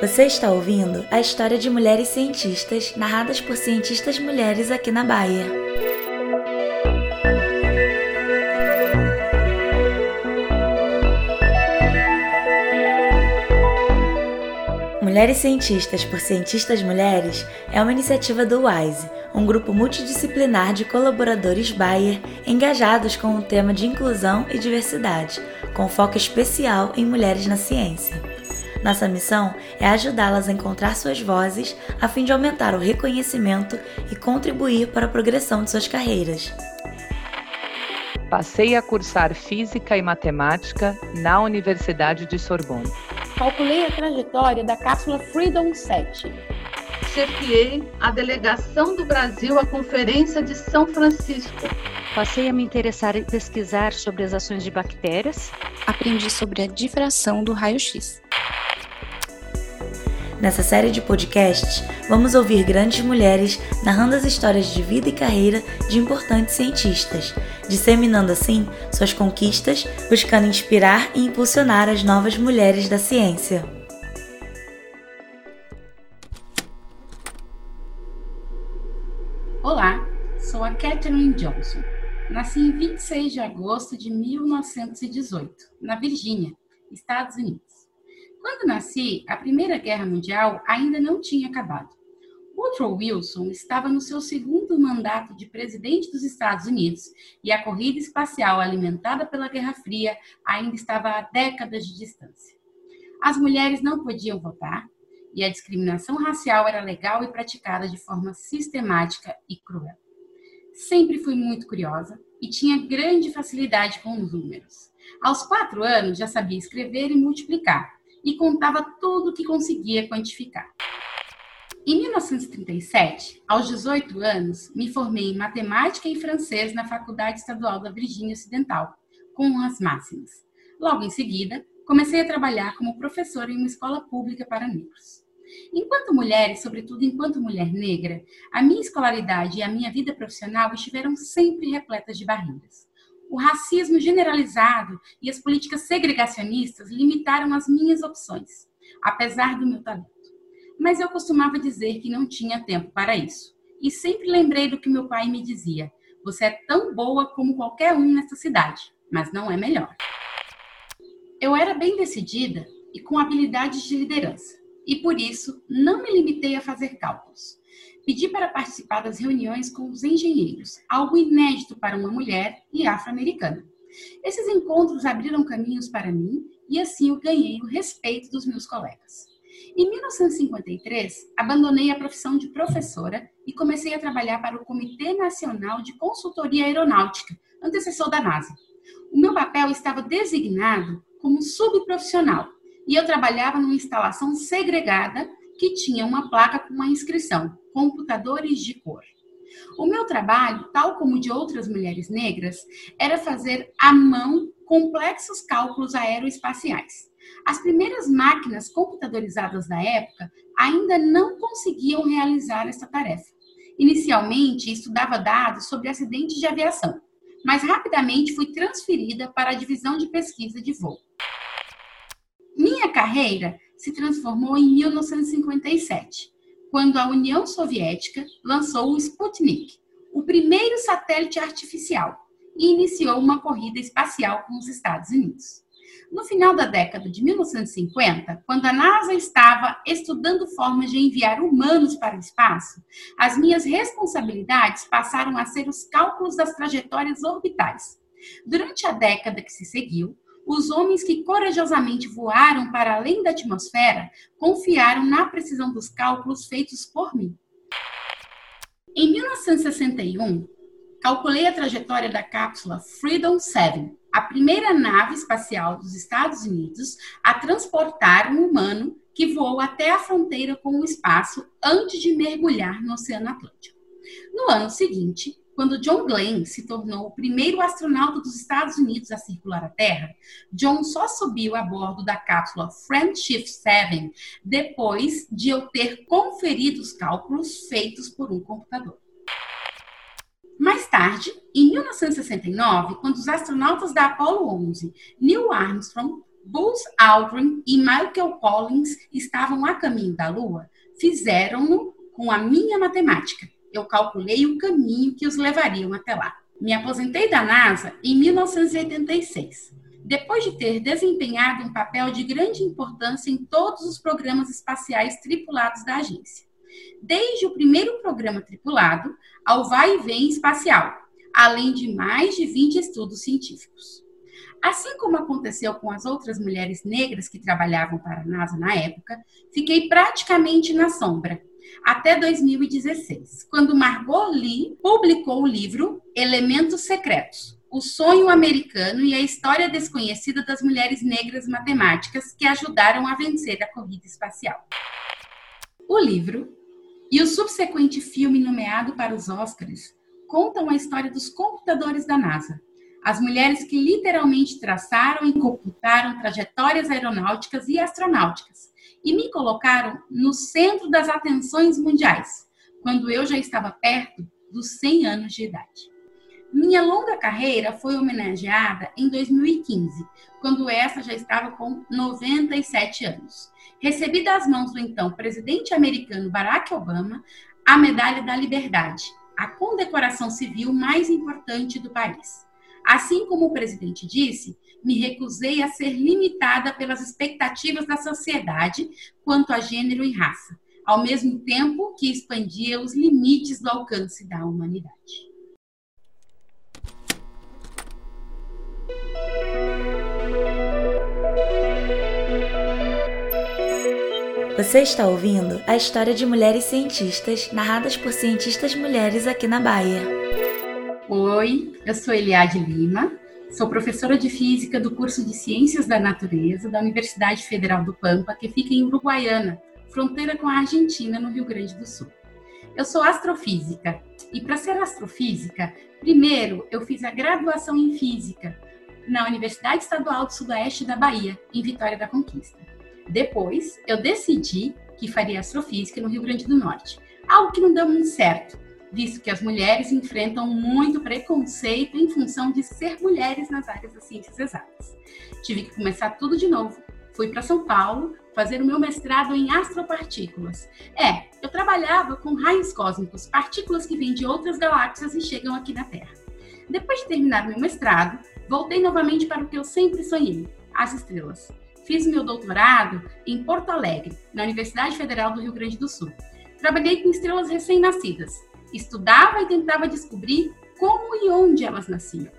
Você está ouvindo a história de mulheres cientistas narradas por cientistas mulheres aqui na Bahia. Mulheres Cientistas por Cientistas Mulheres é uma iniciativa do WISE, um grupo multidisciplinar de colaboradores Bayer engajados com o tema de inclusão e diversidade, com foco especial em mulheres na ciência. Nossa missão é ajudá-las a encontrar suas vozes a fim de aumentar o reconhecimento e contribuir para a progressão de suas carreiras. Passei a cursar Física e Matemática na Universidade de Sorbonne calculei a trajetória da cápsula Freedom 7. Chefiei a delegação do Brasil à Conferência de São Francisco. Passei a me interessar em pesquisar sobre as ações de bactérias. Aprendi sobre a difração do raio-x. Nessa série de podcasts, vamos ouvir grandes mulheres narrando as histórias de vida e carreira de importantes cientistas, disseminando assim suas conquistas, buscando inspirar e impulsionar as novas mulheres da ciência. Olá, sou a Catherine Johnson. Nasci em 26 de agosto de 1918, na Virgínia, Estados Unidos. Quando nasci, a Primeira Guerra Mundial ainda não tinha acabado. Woodrow Wilson estava no seu segundo mandato de presidente dos Estados Unidos e a corrida espacial alimentada pela Guerra Fria ainda estava a décadas de distância. As mulheres não podiam votar e a discriminação racial era legal e praticada de forma sistemática e cruel. Sempre fui muito curiosa e tinha grande facilidade com os números. Aos quatro anos já sabia escrever e multiplicar e contava tudo o que conseguia quantificar. Em 1937, aos 18 anos, me formei em matemática e francês na Faculdade Estadual da Virgínia Ocidental, com as máximas. Logo em seguida, comecei a trabalhar como professora em uma escola pública para negros. Enquanto mulher, e sobretudo enquanto mulher negra, a minha escolaridade e a minha vida profissional estiveram sempre repletas de barreiras. O racismo generalizado e as políticas segregacionistas limitaram as minhas opções, apesar do meu talento. Mas eu costumava dizer que não tinha tempo para isso. E sempre lembrei do que meu pai me dizia: você é tão boa como qualquer um nessa cidade, mas não é melhor. Eu era bem decidida e com habilidades de liderança, e por isso não me limitei a fazer cálculos. Pedi para participar das reuniões com os engenheiros, algo inédito para uma mulher e afro-americana. Esses encontros abriram caminhos para mim e assim eu ganhei o respeito dos meus colegas. Em 1953, abandonei a profissão de professora e comecei a trabalhar para o Comitê Nacional de Consultoria Aeronáutica, antecessor da NASA. O meu papel estava designado como subprofissional e eu trabalhava numa instalação segregada que tinha uma placa com uma inscrição: computadores de cor. O meu trabalho, tal como de outras mulheres negras, era fazer à mão complexos cálculos aeroespaciais. As primeiras máquinas computadorizadas da época ainda não conseguiam realizar essa tarefa. Inicialmente, estudava dados sobre acidentes de aviação, mas rapidamente fui transferida para a divisão de pesquisa de voo. Minha carreira se transformou em 1957, quando a União Soviética lançou o Sputnik, o primeiro satélite artificial, e iniciou uma corrida espacial com os Estados Unidos. No final da década de 1950, quando a NASA estava estudando formas de enviar humanos para o espaço, as minhas responsabilidades passaram a ser os cálculos das trajetórias orbitais. Durante a década que se seguiu, os homens que corajosamente voaram para além da atmosfera confiaram na precisão dos cálculos feitos por mim. Em 1961, calculei a trajetória da cápsula Freedom 7, a primeira nave espacial dos Estados Unidos a transportar um humano que voou até a fronteira com o espaço antes de mergulhar no Oceano Atlântico. No ano seguinte, quando John Glenn se tornou o primeiro astronauta dos Estados Unidos a circular a Terra, John só subiu a bordo da cápsula Friendship 7 depois de eu ter conferido os cálculos feitos por um computador. Mais tarde, em 1969, quando os astronautas da Apollo 11, Neil Armstrong, Buzz Aldrin e Michael Collins estavam a caminho da Lua, fizeram-no com a minha matemática. Eu calculei o caminho que os levariam até lá. Me aposentei da NASA em 1986, depois de ter desempenhado um papel de grande importância em todos os programas espaciais tripulados da agência. Desde o primeiro programa tripulado ao vai e vem espacial, além de mais de 20 estudos científicos. Assim como aconteceu com as outras mulheres negras que trabalhavam para a NASA na época, fiquei praticamente na sombra, até 2016, quando Margot Lee publicou o livro Elementos Secretos: O Sonho Americano e a História Desconhecida das Mulheres Negras Matemáticas que ajudaram a vencer a corrida espacial. O livro e o subsequente filme nomeado para os Oscars contam a história dos computadores da NASA, as mulheres que literalmente traçaram e computaram trajetórias aeronáuticas e astronáuticas, e me colocaram no centro das atenções mundiais, quando eu já estava perto dos 100 anos de idade. Minha longa carreira foi homenageada em 2015, quando essa já estava com 97 anos. Recebi das mãos do então presidente americano Barack Obama a Medalha da Liberdade, a condecoração civil mais importante do país. Assim como o presidente disse, me recusei a ser limitada pelas expectativas da sociedade quanto a gênero e raça, ao mesmo tempo que expandia os limites do alcance da humanidade. Você está ouvindo a história de mulheres cientistas narradas por cientistas mulheres aqui na Bahia. Oi, eu sou Eliade Lima, sou professora de Física do curso de Ciências da Natureza da Universidade Federal do Pampa, que fica em Uruguaiana, fronteira com a Argentina, no Rio Grande do Sul. Eu sou astrofísica e, para ser astrofísica, primeiro eu fiz a graduação em Física na Universidade Estadual do Sudoeste da Bahia, em Vitória da Conquista. Depois, eu decidi que faria astrofísica no Rio Grande do Norte, algo que não deu muito certo visto que as mulheres enfrentam muito preconceito em função de ser mulheres nas áreas das ciências exatas. Tive que começar tudo de novo. Fui para São Paulo fazer o meu mestrado em astropartículas. É, eu trabalhava com raios cósmicos, partículas que vêm de outras galáxias e chegam aqui na Terra. Depois de terminar meu mestrado, voltei novamente para o que eu sempre sonhei, as estrelas. Fiz meu doutorado em Porto Alegre, na Universidade Federal do Rio Grande do Sul. Trabalhei com estrelas recém-nascidas, estudava e tentava descobrir como e onde elas nasciam.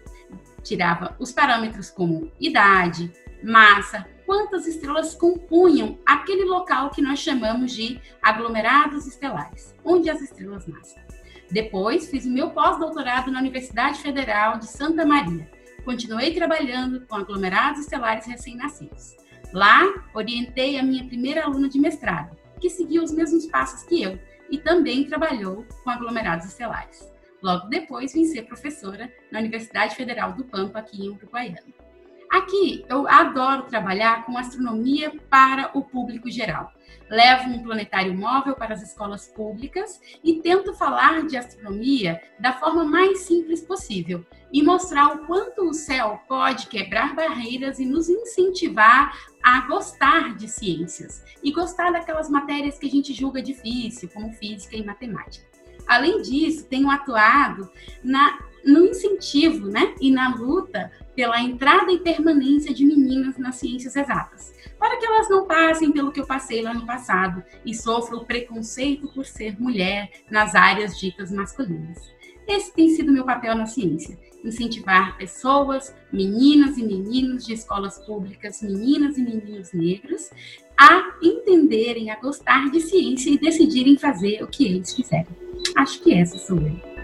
Tirava os parâmetros como idade, massa, quantas estrelas compunham aquele local que nós chamamos de aglomerados estelares, onde as estrelas nascem. Depois, fiz o meu pós-doutorado na Universidade Federal de Santa Maria. Continuei trabalhando com aglomerados estelares recém-nascidos. Lá, orientei a minha primeira aluna de mestrado, que seguiu os mesmos passos que eu, e também trabalhou com aglomerados estelares. Logo depois, vim ser professora na Universidade Federal do Pampa, aqui em Uruguaiana. Aqui, eu adoro trabalhar com astronomia para o público geral. Levo um planetário móvel para as escolas públicas e tento falar de astronomia da forma mais simples possível e mostrar o quanto o céu pode quebrar barreiras e nos incentivar a gostar de ciências e gostar daquelas matérias que a gente julga difícil, como física e matemática. Além disso, tenho atuado na, no incentivo né, e na luta pela entrada e permanência de meninas nas ciências exatas, para que elas não passem pelo que eu passei lá no passado e sofram preconceito por ser mulher nas áreas ditas masculinas. Esse tem sido meu papel na ciência: incentivar pessoas, meninas e meninos de escolas públicas, meninas e meninos negros, a entenderem, a gostar de ciência e decidirem fazer o que eles quiserem. Acho que essa sou eu.